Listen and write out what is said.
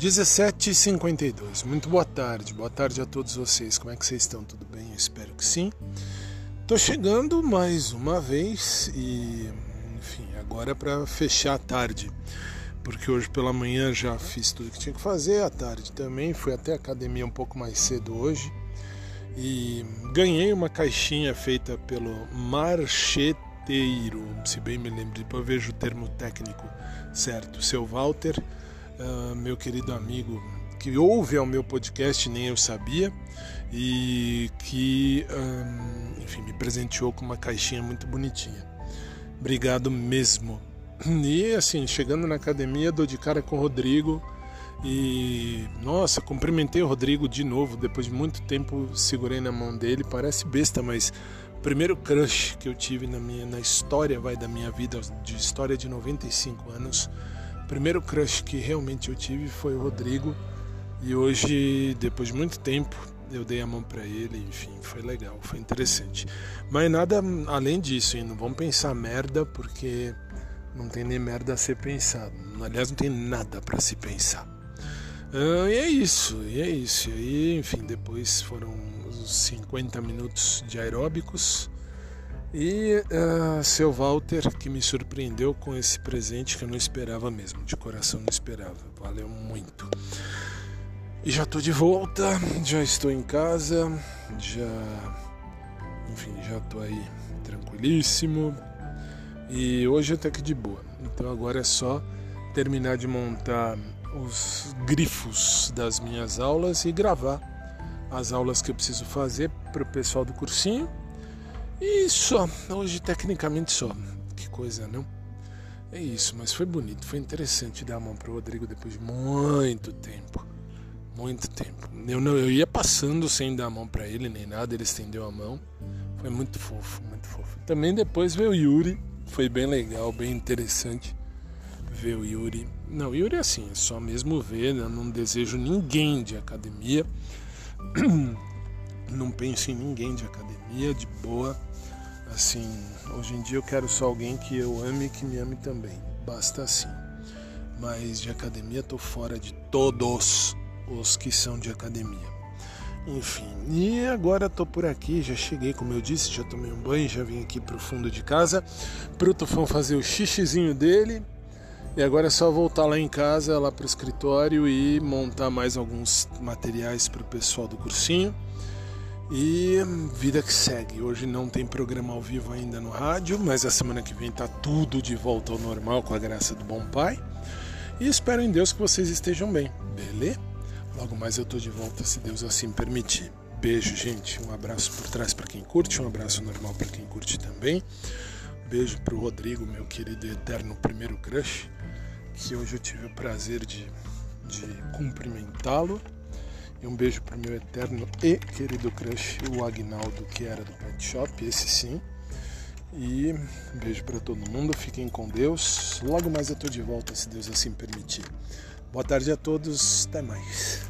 17h52. Muito boa tarde, boa tarde a todos vocês. Como é que vocês estão? Tudo bem? Eu espero que sim. Tô chegando mais uma vez e, enfim, agora é para fechar a tarde, porque hoje pela manhã já fiz tudo que tinha que fazer, à tarde também. Fui até a academia um pouco mais cedo hoje e ganhei uma caixinha feita pelo marcheteiro, se bem me lembro, depois eu vejo o termo técnico certo, seu Walter uh, meu querido amigo que ouve ao meu podcast, nem eu sabia, e que, um, enfim, me presenteou com uma caixinha muito bonitinha. Obrigado mesmo. E assim, chegando na academia, dou de cara com o Rodrigo e, nossa, cumprimentei o Rodrigo de novo, depois de muito tempo segurei na mão dele, parece besta, mas o primeiro crush que eu tive na minha na história vai da minha vida, de história de 95 anos, primeiro crush que realmente eu tive foi o Rodrigo. E hoje, depois de muito tempo, eu dei a mão para ele, enfim, foi legal, foi interessante. Mas nada além disso, hein? não vamos pensar merda, porque não tem nem merda a ser pensado. Aliás, não tem nada para se pensar. Ah, e é isso, e é isso. E aí, enfim, depois foram uns 50 minutos de aeróbicos e uh, seu Walter, que me surpreendeu com esse presente que eu não esperava mesmo, de coração não esperava. Valeu muito. E já estou de volta, já estou em casa, já. Enfim, já estou aí tranquilíssimo. E hoje até que de boa. Então agora é só terminar de montar os grifos das minhas aulas e gravar as aulas que eu preciso fazer para o pessoal do cursinho e só, hoje tecnicamente só. Que coisa, não? É isso, mas foi bonito, foi interessante dar a mão pro Rodrigo depois de muito tempo. Muito tempo. Eu, não, eu ia passando sem dar a mão para ele nem nada, ele estendeu a mão. Foi muito fofo, muito fofo. Também depois veio o Yuri, foi bem legal, bem interessante ver o Yuri. Não, Yuri é assim, é só mesmo ver, né? não desejo ninguém de academia. Não penso em ninguém de academia, de boa Assim, hoje em dia eu quero só alguém que eu ame e que me ame também. Basta assim. Mas de academia tô fora de todos os que são de academia. Enfim, e agora tô por aqui, já cheguei, como eu disse, já tomei um banho, já vim aqui pro fundo de casa pro Tufão fazer o xixizinho dele. E agora é só voltar lá em casa, lá pro escritório e montar mais alguns materiais pro pessoal do cursinho. E vida que segue. Hoje não tem programa ao vivo ainda no rádio, mas a semana que vem tá tudo de volta ao normal com a graça do bom pai. E espero em Deus que vocês estejam bem, beleza? Logo mais eu tô de volta se Deus assim permitir. Beijo, gente. Um abraço por trás para quem curte, um abraço normal para quem curte também. Beijo pro Rodrigo, meu querido e eterno primeiro crush, que hoje eu tive o prazer de, de cumprimentá-lo. E um beijo pro meu eterno e querido crush, o Agnaldo, que era do Pet Shop, esse sim. E um beijo para todo mundo, fiquem com Deus. Logo mais eu tô de volta, se Deus assim permitir. Boa tarde a todos, até mais.